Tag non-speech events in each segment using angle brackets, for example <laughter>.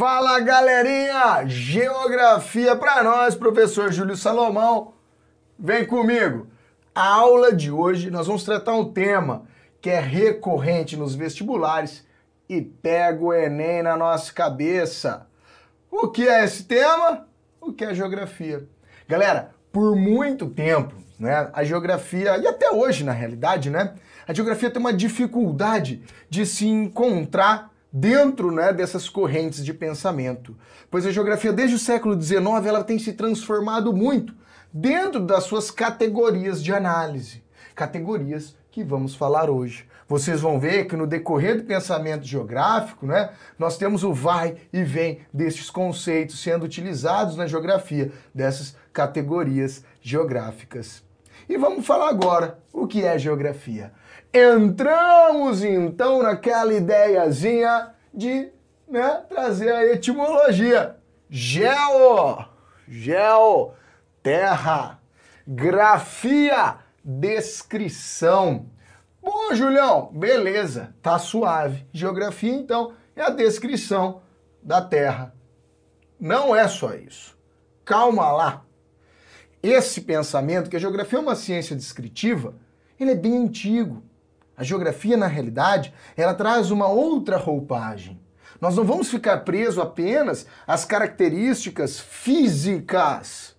Fala galerinha! Geografia para nós, professor Júlio Salomão. Vem comigo. A aula de hoje nós vamos tratar um tema que é recorrente nos vestibulares e pega o Enem na nossa cabeça. O que é esse tema? O que é geografia? Galera, por muito tempo, né, a geografia, e até hoje na realidade, né, a geografia tem uma dificuldade de se encontrar dentro né, dessas correntes de pensamento. Pois a geografia, desde o século XIX, ela tem se transformado muito dentro das suas categorias de análise. Categorias que vamos falar hoje. Vocês vão ver que no decorrer do pensamento geográfico, né, nós temos o vai e vem destes conceitos sendo utilizados na geografia, dessas categorias geográficas. E vamos falar agora o que é geografia. Entramos então naquela ideiazinha de né, trazer a etimologia. Geo, geo, terra, grafia, descrição. Bom, Julião, beleza, tá suave. Geografia, então, é a descrição da Terra. Não é só isso. Calma lá. Esse pensamento, que a geografia é uma ciência descritiva, ele é bem antigo. A geografia, na realidade, ela traz uma outra roupagem. Nós não vamos ficar presos apenas às características físicas,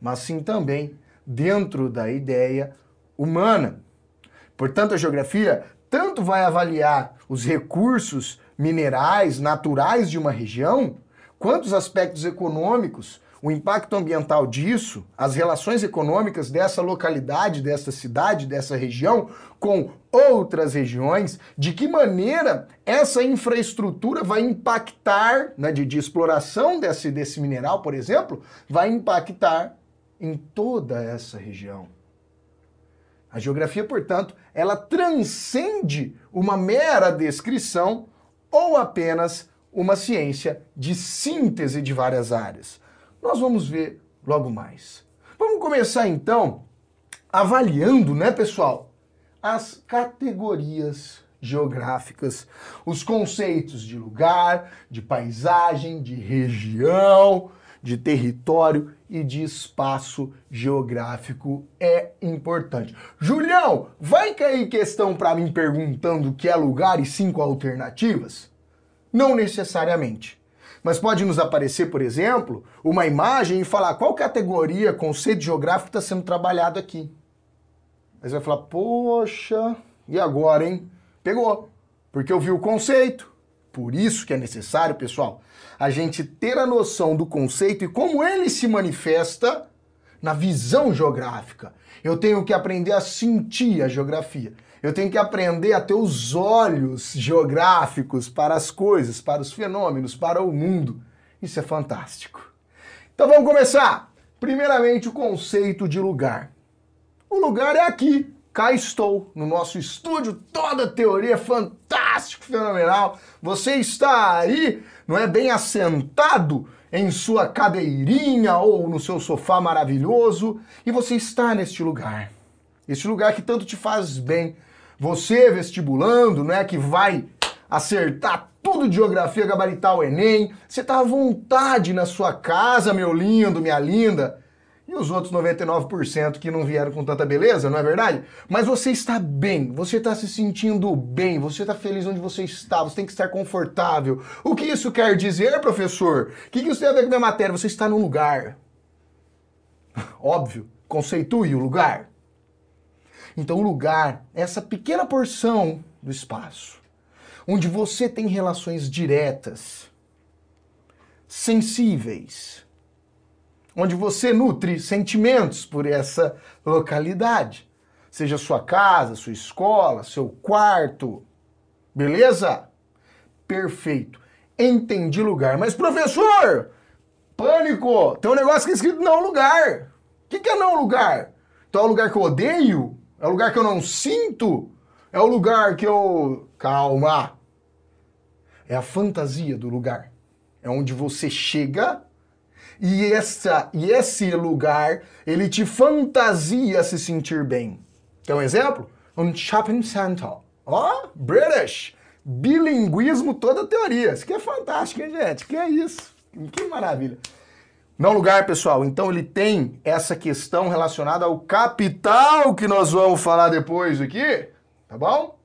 mas sim também dentro da ideia humana. Portanto, a geografia tanto vai avaliar os recursos minerais naturais de uma região, quanto os aspectos econômicos, o impacto ambiental disso, as relações econômicas dessa localidade, dessa cidade, dessa região com outras regiões, de que maneira essa infraestrutura vai impactar, né, de, de exploração desse, desse mineral, por exemplo, vai impactar em toda essa região. A geografia, portanto, ela transcende uma mera descrição ou apenas uma ciência de síntese de várias áreas. Nós vamos ver logo mais. Vamos começar então avaliando, né, pessoal, as categorias geográficas, os conceitos de lugar, de paisagem, de região, de território e de espaço geográfico é importante. Julião, vai cair questão para mim perguntando o que é lugar e cinco alternativas? Não necessariamente. Mas pode nos aparecer, por exemplo, uma imagem e falar qual categoria, conceito geográfico está sendo trabalhado aqui. Aí você vai falar, poxa, e agora, hein? Pegou, porque eu vi o conceito. Por isso que é necessário, pessoal, a gente ter a noção do conceito e como ele se manifesta na visão geográfica. Eu tenho que aprender a sentir a geografia. Eu tenho que aprender a ter os olhos geográficos para as coisas, para os fenômenos, para o mundo. Isso é fantástico. Então vamos começar. Primeiramente, o conceito de lugar. O lugar é aqui. Cá estou, no nosso estúdio, toda teoria fantástico, fenomenal. Você está aí, não é bem assentado em sua cadeirinha ou no seu sofá maravilhoso, e você está neste lugar. Este lugar que tanto te faz bem, você vestibulando, né, que vai acertar tudo de geografia, gabaritar o Enem, você tá à vontade na sua casa, meu lindo, minha linda, e os outros 99% que não vieram com tanta beleza, não é verdade? Mas você está bem, você está se sentindo bem, você está feliz onde você está, você tem que estar confortável. O que isso quer dizer, professor? O que isso tem a ver com a minha matéria? Você está num lugar. <laughs> Óbvio, conceitue o lugar. Então, o lugar é essa pequena porção do espaço onde você tem relações diretas, sensíveis, onde você nutre sentimentos por essa localidade, seja sua casa, sua escola, seu quarto. Beleza? Perfeito. Entendi lugar. Mas, professor, pânico, tem um negócio que é escrito não lugar. O que, que é não lugar? Então é o lugar que eu odeio? É o lugar que eu não sinto? É o lugar que eu. Calma! É a fantasia do lugar. É onde você chega e, essa, e esse lugar ele te fantasia se sentir bem. Quer um exemplo? Um shopping center. Ó, oh, British! bilinguismo toda a teoria. Isso que é fantástico, hein, gente? Que é isso? Que maravilha. Não lugar, pessoal. Então ele tem essa questão relacionada ao capital que nós vamos falar depois aqui, tá bom?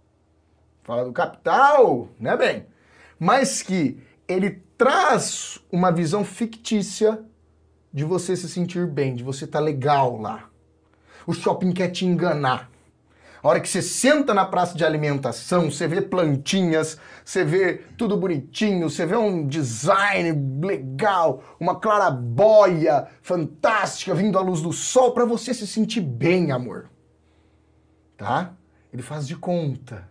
Fala do capital, né, bem? Mas que ele traz uma visão fictícia de você se sentir bem, de você estar tá legal lá. O shopping quer te enganar. A hora que você senta na praça de alimentação, você vê plantinhas, você vê tudo bonitinho, você vê um design legal, uma clarabóia fantástica vindo à luz do sol para você se sentir bem, amor. Tá? Ele faz de conta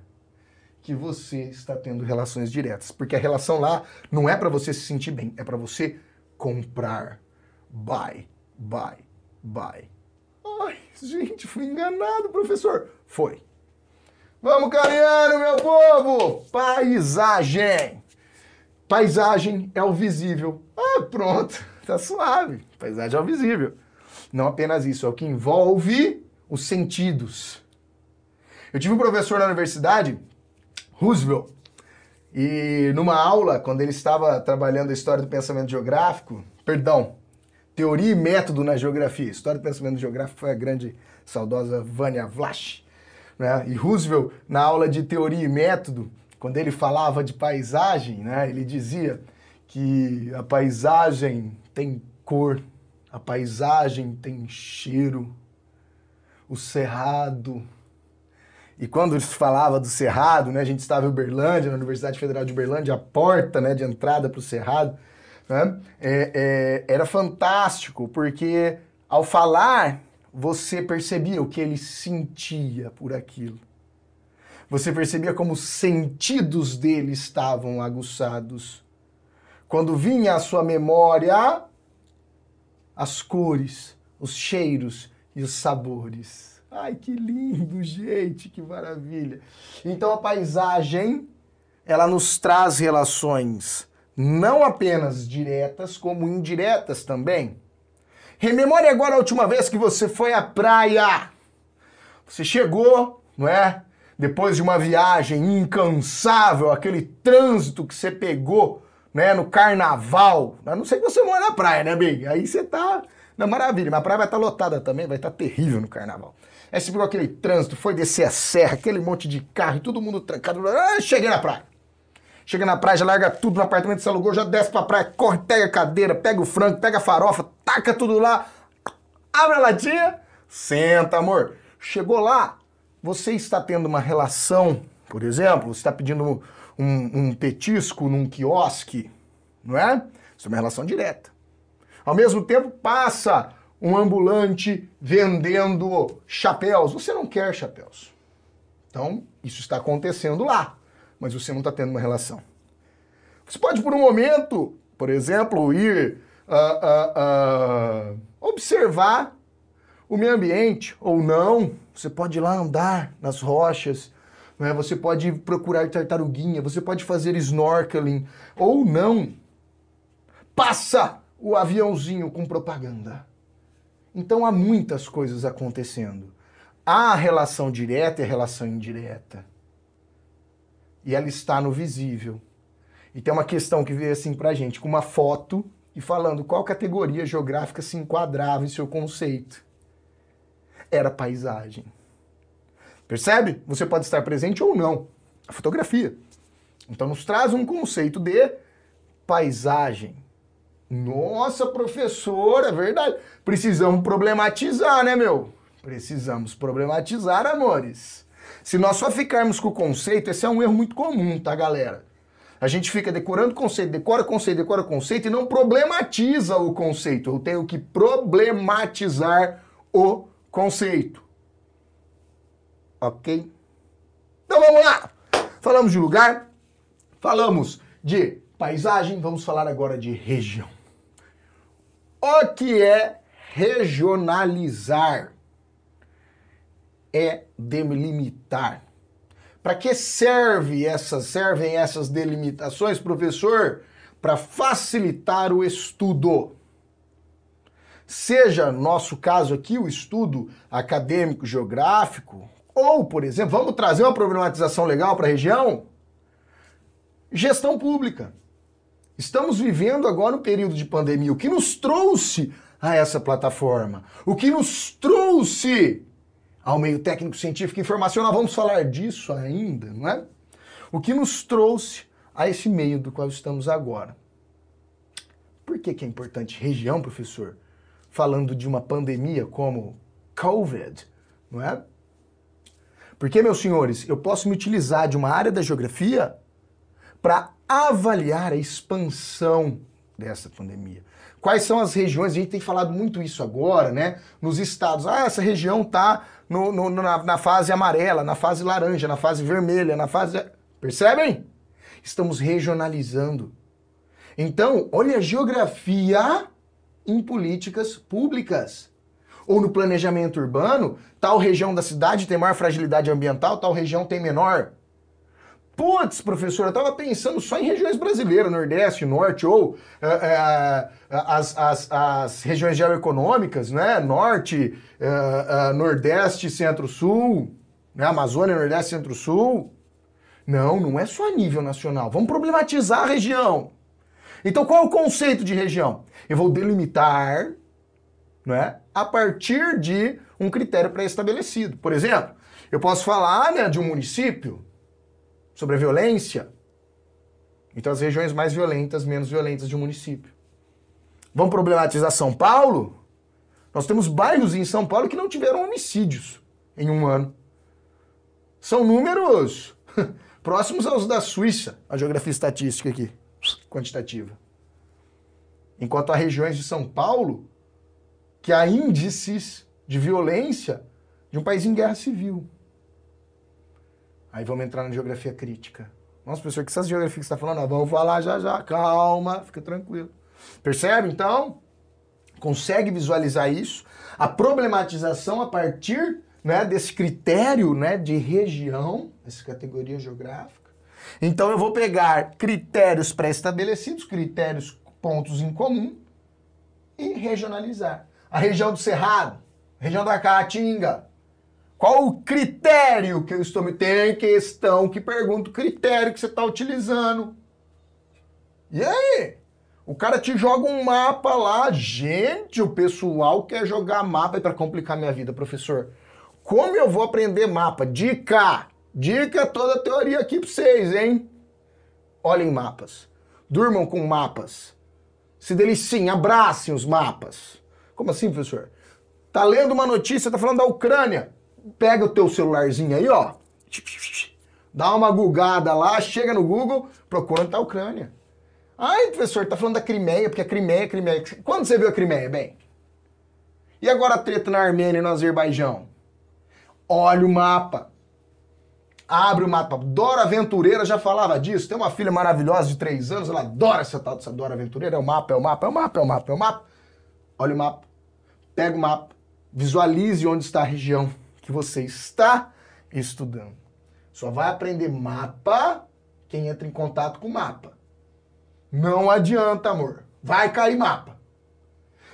que você está tendo relações diretas, porque a relação lá não é para você se sentir bem, é para você comprar. Buy, buy, buy. Ai, gente, fui enganado, professor. Foi. Vamos, Cariano, meu povo! Paisagem. Paisagem é o visível. Ah, pronto, <laughs> tá suave. Paisagem é o visível. Não apenas isso, é o que envolve os sentidos. Eu tive um professor na universidade, Roosevelt, e numa aula, quando ele estava trabalhando a história do pensamento geográfico, perdão, teoria e método na geografia, história do pensamento geográfico foi a grande saudosa Vânia Vlach. Né? E Roosevelt, na aula de teoria e método, quando ele falava de paisagem, né, ele dizia que a paisagem tem cor, a paisagem tem cheiro, o cerrado. E quando ele falava do cerrado, né, a gente estava em Uberlândia, na Universidade Federal de Uberlândia, a porta né, de entrada para o cerrado, né, é, é, era fantástico, porque ao falar você percebia o que ele sentia por aquilo. Você percebia como os sentidos dele estavam aguçados. Quando vinha à sua memória as cores, os cheiros e os sabores. Ai, que lindo, gente, que maravilha. Então a paisagem, ela nos traz relações não apenas diretas, como indiretas também. Rememore agora a última vez que você foi à praia. Você chegou, não é? Depois de uma viagem incansável, aquele trânsito que você pegou, né, no carnaval. A não sei que você mora na praia, né, Big? Aí você tá na maravilha, mas a praia vai estar tá lotada também, vai estar tá terrível no carnaval. Aí você pegou aquele trânsito, foi descer a serra, aquele monte de carro, e todo mundo trancado. Ah, cheguei na praia. Chega na praia, já larga tudo no apartamento que você alugou, já desce pra praia, corre, pega a cadeira, pega o frango, pega a farofa, taca tudo lá, abre a latinha, senta, amor. Chegou lá, você está tendo uma relação, por exemplo, você está pedindo um, um, petisco num quiosque, não é? Isso é uma relação direta. Ao mesmo tempo, passa um ambulante vendendo chapéus. Você não quer chapéus. Então, isso está acontecendo lá mas você não está tendo uma relação. Você pode, por um momento, por exemplo, ir uh, uh, uh, observar o meio ambiente ou não. Você pode ir lá andar nas rochas, né? você pode procurar tartaruguinha, você pode fazer snorkeling ou não. Passa o aviãozinho com propaganda. Então há muitas coisas acontecendo. Há a relação direta e a relação indireta e ela está no visível. E tem uma questão que veio assim pra gente, com uma foto e falando qual categoria geográfica se enquadrava em seu conceito. Era paisagem. Percebe? Você pode estar presente ou não. A fotografia. Então nos traz um conceito de paisagem. Nossa, professor, é verdade. Precisamos problematizar, né, meu? Precisamos problematizar, amores. Se nós só ficarmos com o conceito, esse é um erro muito comum, tá, galera? A gente fica decorando conceito, decora conceito, decora conceito e não problematiza o conceito. Eu tenho que problematizar o conceito. Ok? Então vamos lá! Falamos de lugar, falamos de paisagem, vamos falar agora de região. O que é regionalizar? É delimitar. Para que serve essas, servem essas delimitações, professor? Para facilitar o estudo. Seja, no nosso caso aqui, o estudo acadêmico geográfico, ou, por exemplo, vamos trazer uma problematização legal para a região? gestão pública. Estamos vivendo agora um período de pandemia, o que nos trouxe a essa plataforma, o que nos trouxe ao meio técnico, científico e informacional, vamos falar disso ainda, não é? O que nos trouxe a esse meio do qual estamos agora. Por que, que é importante região, professor? Falando de uma pandemia como COVID, não é? Porque, meus senhores, eu posso me utilizar de uma área da geografia para avaliar a expansão dessa pandemia. Quais são as regiões? A gente tem falado muito isso agora, né? Nos estados. Ah, essa região tá no, no, na, na fase amarela, na fase laranja, na fase vermelha, na fase. Percebem? Estamos regionalizando. Então, olha a geografia em políticas públicas. Ou no planejamento urbano, tal região da cidade tem maior fragilidade ambiental, tal região tem menor. Putz, professor, eu estava pensando só em regiões brasileiras, Nordeste, Norte, ou é, é, as, as, as, regiões geoeconômicas, né? Norte, é, Nordeste, Centro-Sul, né? Amazônia, Nordeste, Centro-Sul. Não, não é só a nível nacional. Vamos problematizar a região. Então, qual é o conceito de região? Eu vou delimitar né, a partir de um critério pré-estabelecido. Por exemplo, eu posso falar né, de um município sobre a violência. Então, as regiões mais violentas, menos violentas de um município. Vamos problematizar São Paulo? Nós temos bairros em São Paulo que não tiveram homicídios em um ano. São números <laughs> próximos aos da Suíça, a geografia estatística aqui, quantitativa. Enquanto há regiões de São Paulo que há índices de violência de um país em guerra civil. Aí vamos entrar na geografia crítica. Nossa, professor, que essas geografias que você está falando? Ah, vamos falar já já, calma, fica tranquilo. Percebe, então? Consegue visualizar isso? A problematização a partir né, desse critério né, de região, essa categoria geográfica. Então eu vou pegar critérios pré-estabelecidos, critérios pontos em comum e regionalizar. A região do Cerrado, região da Caatinga, qual o critério que eu estou me. Tem questão que pergunta o critério que você está utilizando. E aí? O cara te joga um mapa lá. Gente, o pessoal quer jogar mapa para complicar minha vida, professor. Como eu vou aprender mapa? Dica! Dica toda a teoria aqui para vocês, hein? Olhem mapas. Durmam com mapas. Se deliciem, abracem os mapas. Como assim, professor? Tá lendo uma notícia, tá falando da Ucrânia pega o teu celularzinho aí, ó, dá uma gugada lá, chega no Google, procura onde tá a Ucrânia. Ai, professor, tá falando da Crimeia, porque a Crimeia, a Crimeia. Quando você viu a Crimeia, bem? E agora a treta na Armênia e no Azerbaijão? Olha o mapa. Abre o mapa. Dora Aventureira já falava disso. Tem uma filha maravilhosa de três anos, ela adora essa tal dessa Dora Aventureira. É o mapa, é o mapa, é o mapa, é o mapa, é o mapa. Olha o mapa. Pega o mapa. Visualize onde está a região que você está estudando. Só vai aprender mapa quem entra em contato com mapa. Não adianta, amor. Vai cair mapa.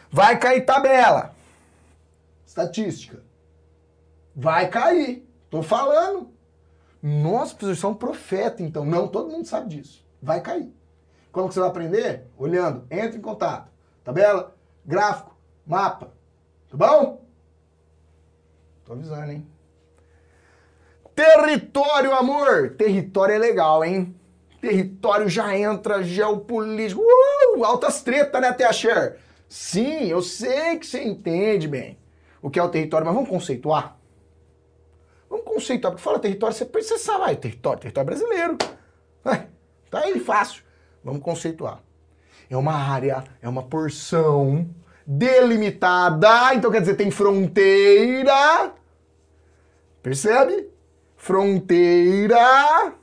Vai cair tabela. Estatística. Vai cair. Tô falando. Nossa, professor, você é um profeta, então. Não, todo mundo sabe disso. Vai cair. Como que você vai aprender? Olhando. Entra em contato. Tabela, gráfico, mapa. Tá bom? Tô avisando, hein? Território, amor! Território é legal, hein? Território já entra geopolítico. Uh, altas tretas, né, Teacher? Sim, eu sei que você entende bem o que é o território, mas vamos conceituar? Vamos conceituar, porque fala território, você, você sabe, ah, território, território brasileiro. É, tá aí fácil. Vamos conceituar. É uma área, é uma porção delimitada, então quer dizer, tem fronteira. Percebe? Fronteira.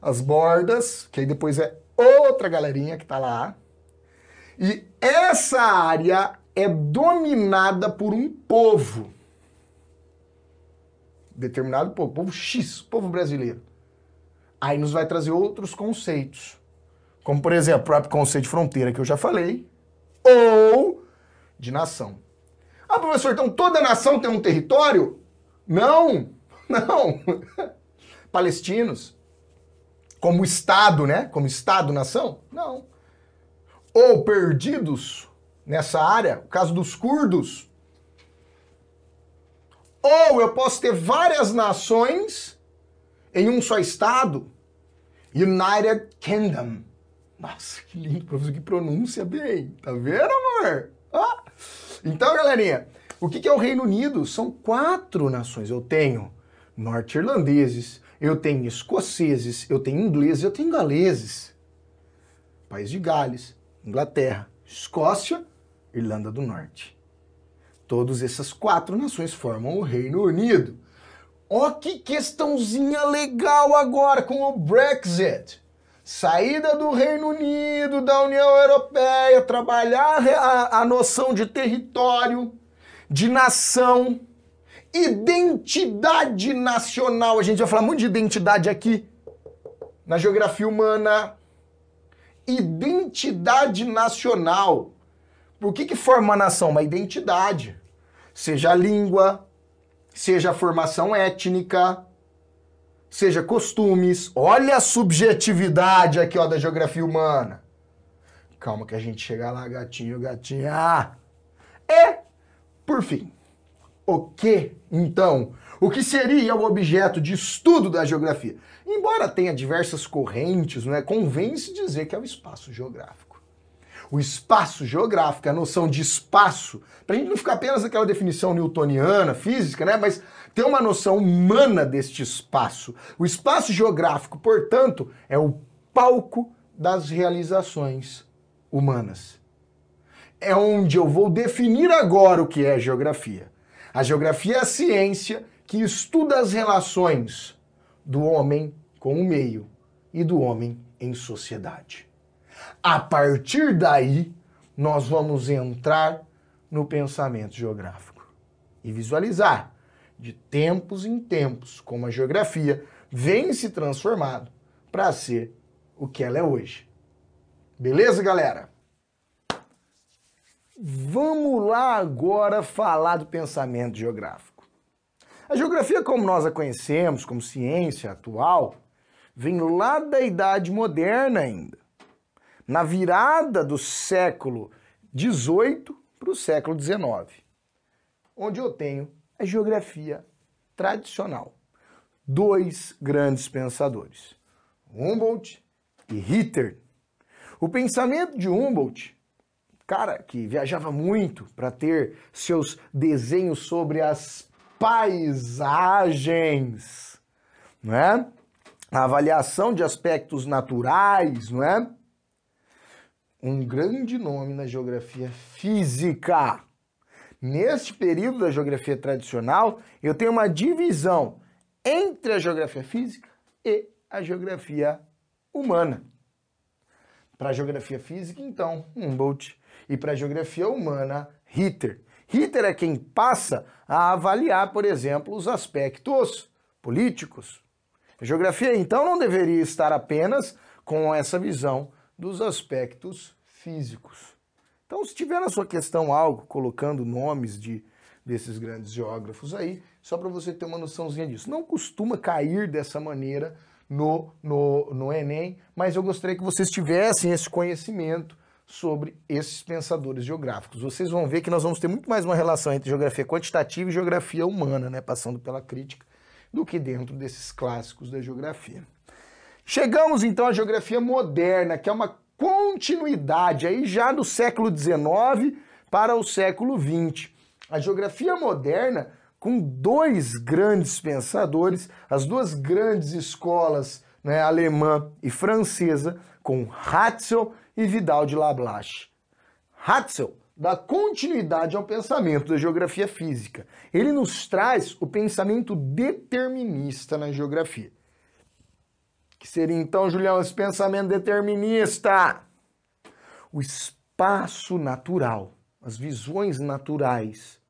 As bordas, que aí depois é outra galerinha que tá lá. E essa área é dominada por um povo. Determinado povo, povo X, povo brasileiro. Aí nos vai trazer outros conceitos. Como, por exemplo, o próprio conceito de fronteira que eu já falei, ou de nação. Ah, professor, então toda nação tem um território? Não, <laughs> não. <laughs> Palestinos. como Estado, né? Como Estado-nação? Não. Ou perdidos nessa área, o caso dos curdos. Ou eu posso ter várias nações em um só Estado. United Kingdom. Nossa, que lindo, professor, que pronúncia bem. Tá vendo, amor? Ah. Então, galerinha, o que é o Reino Unido? São quatro nações. Eu tenho norte-irlandeses, eu tenho escoceses, eu tenho ingleses, eu tenho galeses. País de Gales, Inglaterra, Escócia, Irlanda do Norte. Todas essas quatro nações formam o Reino Unido. Ó que questãozinha legal agora com o Brexit. Saída do Reino Unido, da União Europeia, trabalhar a, a noção de território, de nação, identidade nacional. A gente vai falar muito de identidade aqui na geografia humana. Identidade nacional. Por que, que forma uma nação? Uma identidade. Seja a língua, seja a formação étnica, seja costumes. Olha a subjetividade aqui ó, da geografia humana. Calma que a gente chega lá, gatinho, gatinha. Ah, e, por fim, o que, então? O que seria o objeto de estudo da geografia? Embora tenha diversas correntes, não é? convém-se dizer que é o espaço geográfico. O espaço geográfico, a noção de espaço, para a gente não ficar apenas naquela definição newtoniana, física, né? mas ter uma noção humana deste espaço. O espaço geográfico, portanto, é o palco das realizações humanas. É onde eu vou definir agora o que é geografia. A geografia é a ciência que estuda as relações do homem com o meio e do homem em sociedade. A partir daí, nós vamos entrar no pensamento geográfico e visualizar de tempos em tempos como a geografia vem se transformando para ser o que ela é hoje. Beleza, galera? Vamos lá agora falar do pensamento geográfico. A geografia, como nós a conhecemos, como ciência atual, vem lá da Idade Moderna ainda. Na virada do século XVIII para o século XIX, onde eu tenho a geografia tradicional. Dois grandes pensadores, Humboldt e Ritter. O pensamento de Humboldt cara que viajava muito para ter seus desenhos sobre as paisagens, não é? A avaliação de aspectos naturais, não é? Um grande nome na geografia física. Neste período da geografia tradicional, eu tenho uma divisão entre a geografia física e a geografia humana. Para a geografia física, então, Humboldt e para a geografia humana, Ritter. Ritter é quem passa a avaliar, por exemplo, os aspectos políticos. A geografia, então, não deveria estar apenas com essa visão dos aspectos físicos. Então, se tiver na sua questão algo colocando nomes de desses grandes geógrafos aí, só para você ter uma noçãozinha disso. Não costuma cair dessa maneira no, no, no Enem, mas eu gostaria que vocês tivessem esse conhecimento sobre esses pensadores geográficos. Vocês vão ver que nós vamos ter muito mais uma relação entre geografia quantitativa e geografia humana, né, passando pela crítica, do que dentro desses clássicos da geografia. Chegamos então à geografia moderna, que é uma continuidade aí já do século XIX para o século XX. A geografia moderna, com dois grandes pensadores, as duas grandes escolas, né, alemã e francesa, com Ratzel e Vidal de Lablache. Hatzel dá continuidade ao pensamento da geografia física. Ele nos traz o pensamento determinista na geografia. Que seria então, Julião, esse pensamento determinista? O espaço natural, as visões naturais,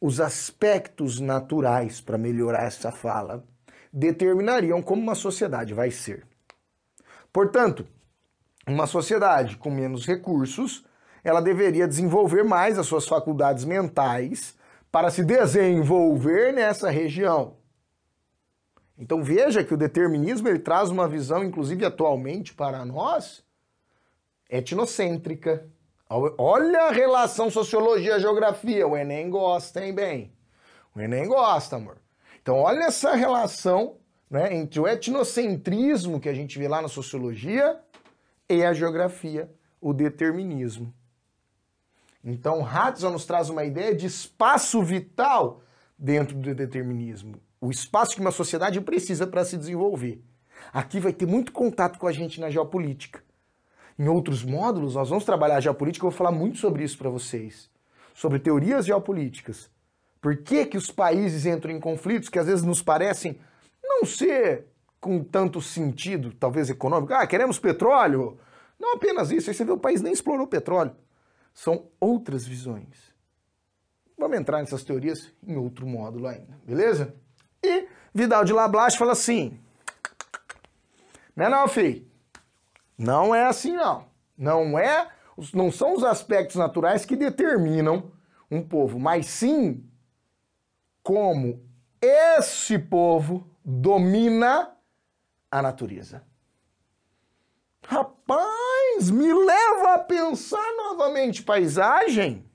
os aspectos naturais, para melhorar essa fala, determinariam como uma sociedade vai ser. Portanto, uma sociedade com menos recursos, ela deveria desenvolver mais as suas faculdades mentais para se desenvolver nessa região. Então veja que o determinismo ele traz uma visão, inclusive atualmente para nós, etnocêntrica. Olha a relação sociologia-geografia. O Enem gosta, hein, bem? O Enem gosta, amor. Então olha essa relação né, entre o etnocentrismo que a gente vê lá na sociologia e a geografia, o determinismo. Então, Hudson nos traz uma ideia de espaço vital dentro do determinismo. O espaço que uma sociedade precisa para se desenvolver. Aqui vai ter muito contato com a gente na geopolítica. Em outros módulos, nós vamos trabalhar a geopolítica, eu vou falar muito sobre isso para vocês. Sobre teorias geopolíticas. Por que, que os países entram em conflitos que às vezes nos parecem não ser com tanto sentido, talvez econômico. Ah, queremos petróleo? Não apenas isso, aí você vê o país nem explorou petróleo. São outras visões. Vamos entrar nessas teorias em outro módulo ainda, beleza? E Vidal de Lablache fala assim: Não é não, filho. Não é assim, não. Não é, não são os aspectos naturais que determinam um povo, mas sim como esse povo domina a natureza. Rapaz, me leva a pensar novamente paisagem.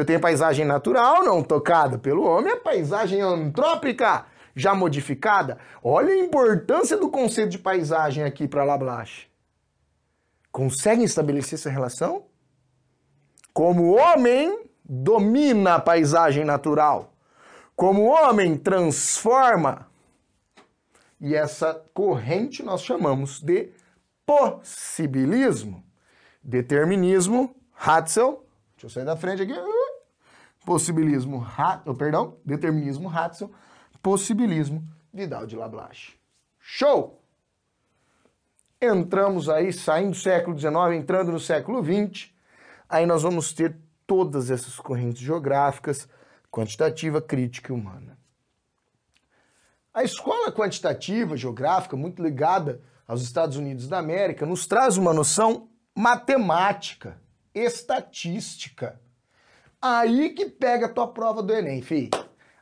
Eu tenho paisagem natural, não tocada pelo homem, a paisagem antrópica, já modificada. Olha a importância do conceito de paisagem aqui para Lablache. Conseguem estabelecer essa relação? Como o homem domina a paisagem natural, como o homem transforma, e essa corrente nós chamamos de possibilismo. Determinismo, Hatzel, deixa eu sair da frente aqui, possibilismo, oh, perdão, determinismo, Hatzel, possibilismo, Vidal de Lablache. Show! Entramos aí, saindo do século XIX, entrando no século XX, aí nós vamos ter todas essas correntes geográficas, quantitativa, crítica e humana. A escola quantitativa, geográfica, muito ligada aos Estados Unidos da América, nos traz uma noção matemática, estatística. Aí que pega a tua prova do Enem, filho.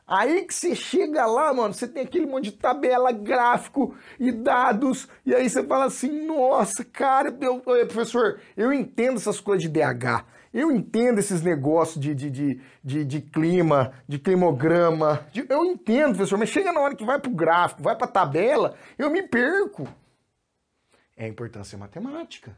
Aí que você chega lá, mano, você tem aquele monte de tabela, gráfico e dados, e aí você fala assim, nossa, cara, eu, professor, eu entendo essas coisas de DH, eu entendo esses negócios de, de, de, de, de clima, de climograma, de, eu entendo, professor, mas chega na hora que vai pro gráfico, vai pra tabela, eu me perco. É a importância matemática.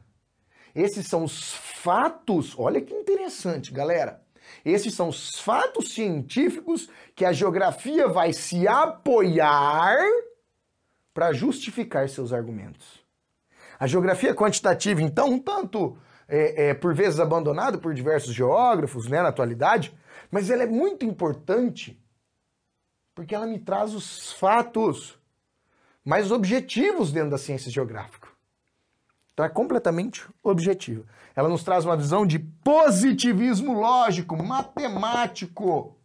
Esses são os fatos, olha que interessante, galera. Esses são os fatos científicos que a geografia vai se apoiar para justificar seus argumentos. A geografia quantitativa, então, tanto é, é, por vezes abandonada por diversos geógrafos né, na atualidade, mas ela é muito importante porque ela me traz os fatos mais objetivos dentro da ciência geográfica. Então é completamente objetiva. Ela nos traz uma visão de positivismo lógico, matemático.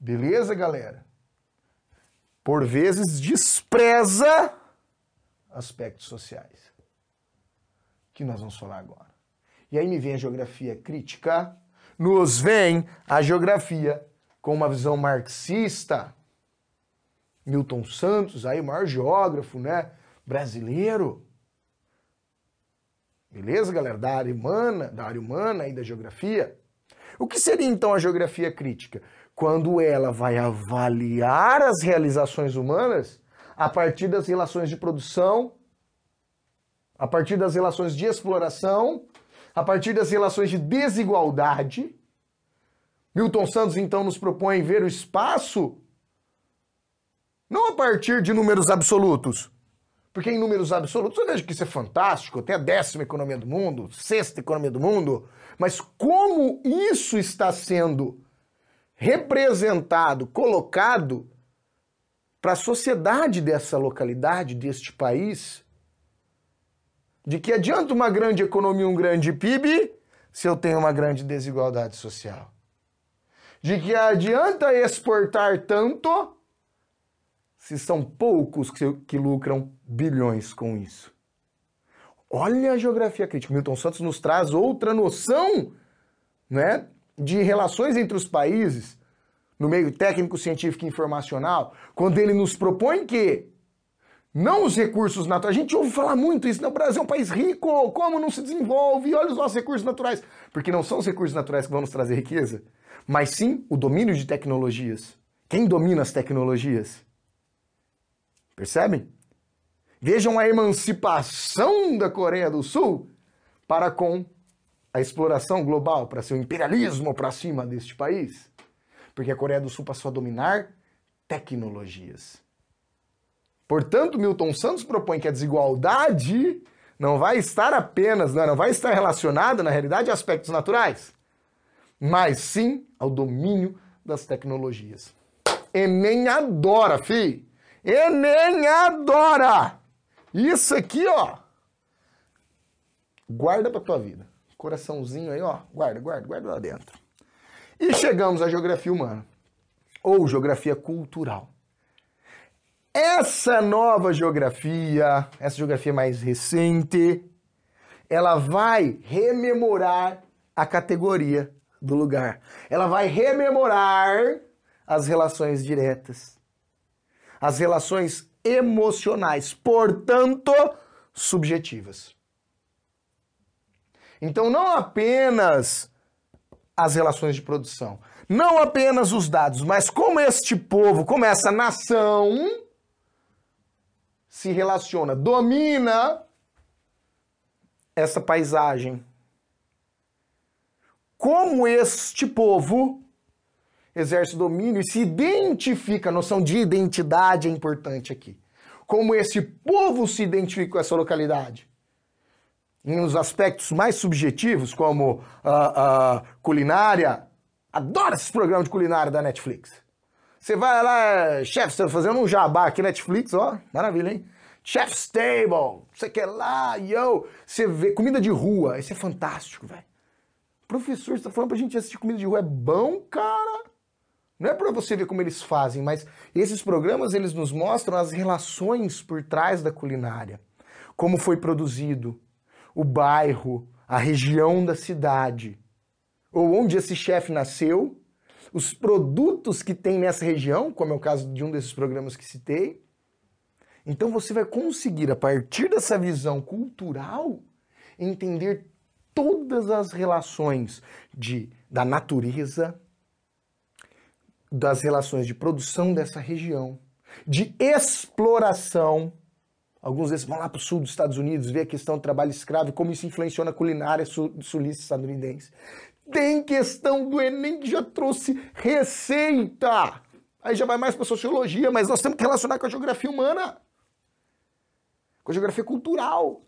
Beleza, galera? Por vezes despreza aspectos sociais, que nós vamos falar agora. E aí me vem a geografia crítica, nos vem a geografia com uma visão marxista. Milton Santos, aí o maior geógrafo, né, brasileiro, Beleza, galera? Da área humana, da área humana e da geografia. O que seria então a geografia crítica? Quando ela vai avaliar as realizações humanas a partir das relações de produção, a partir das relações de exploração, a partir das relações de desigualdade. Milton Santos então nos propõe ver o espaço não a partir de números absolutos, porque em números absolutos eu vejo que isso é fantástico, tem a décima economia do mundo, sexta economia do mundo, mas como isso está sendo representado, colocado para a sociedade dessa localidade, deste país, de que adianta uma grande economia, um grande PIB, se eu tenho uma grande desigualdade social? De que adianta exportar tanto se são poucos que, que lucram bilhões com isso. Olha a geografia crítica. Milton Santos nos traz outra noção né, de relações entre os países. no meio técnico, científico e informacional, quando ele nos propõe que não os recursos naturais. A gente ouve falar muito isso. No Brasil é um país rico, como não se desenvolve? Olha os nossos recursos naturais. Porque não são os recursos naturais que vão nos trazer riqueza, mas sim o domínio de tecnologias. Quem domina as tecnologias? Percebem? Vejam a emancipação da Coreia do Sul para com a exploração global, para seu imperialismo para cima deste país. Porque a Coreia do Sul passou a dominar tecnologias. Portanto, Milton Santos propõe que a desigualdade não vai estar apenas, não, vai estar relacionada, na realidade, a aspectos naturais, mas sim ao domínio das tecnologias. Enem adora, fi! Enem adora! Isso aqui, ó, guarda pra tua vida. Coraçãozinho aí, ó, guarda, guarda, guarda lá dentro. E chegamos à geografia humana, ou geografia cultural. Essa nova geografia, essa geografia mais recente, ela vai rememorar a categoria do lugar. Ela vai rememorar as relações diretas, as relações emocionais, portanto, subjetivas. Então, não apenas as relações de produção, não apenas os dados, mas como este povo, como essa nação se relaciona, domina essa paisagem. Como este povo exerce domínio e se identifica, a noção de identidade é importante aqui. Como esse povo se identifica com essa localidade. Nos aspectos mais subjetivos, como a, a culinária, adoro esses programas de culinária da Netflix. Você vai lá, chefe, você tá fazendo um jabá aqui Netflix, ó, maravilha, hein? Chef's Table, você quer lá, yo, você vê comida de rua, isso é fantástico, velho. Professor, você tá falando pra gente assistir comida de rua, é bom, cara? Não é para você ver como eles fazem, mas esses programas eles nos mostram as relações por trás da culinária, como foi produzido, o bairro, a região da cidade, ou onde esse chefe nasceu, os produtos que tem nessa região, como é o caso de um desses programas que citei. Então você vai conseguir, a partir dessa visão cultural, entender todas as relações de, da natureza, das relações de produção dessa região, de exploração. Alguns desses vão lá para o sul dos Estados Unidos ver a questão do trabalho escravo e como isso influenciou na culinária sulista estadunidense. Tem questão do Enem que já trouxe receita. Aí já vai mais para sociologia, mas nós temos que relacionar com a geografia humana, com a geografia cultural.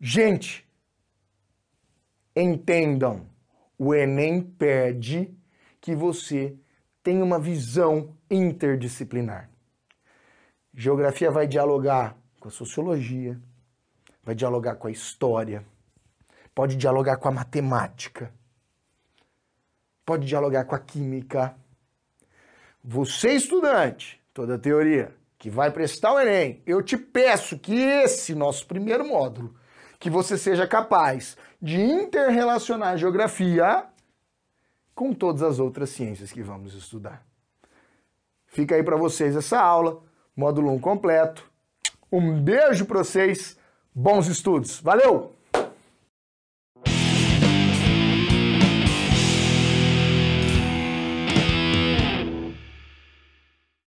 Gente, entendam, o Enem pede que você tenha uma visão interdisciplinar. Geografia vai dialogar com a sociologia, vai dialogar com a história, pode dialogar com a matemática, pode dialogar com a química. Você, estudante, toda a teoria, que vai prestar o Enem, eu te peço que esse nosso primeiro módulo, que você seja capaz de interrelacionar geografia com todas as outras ciências que vamos estudar. Fica aí para vocês essa aula, módulo 1 completo. Um beijo para vocês, bons estudos. Valeu!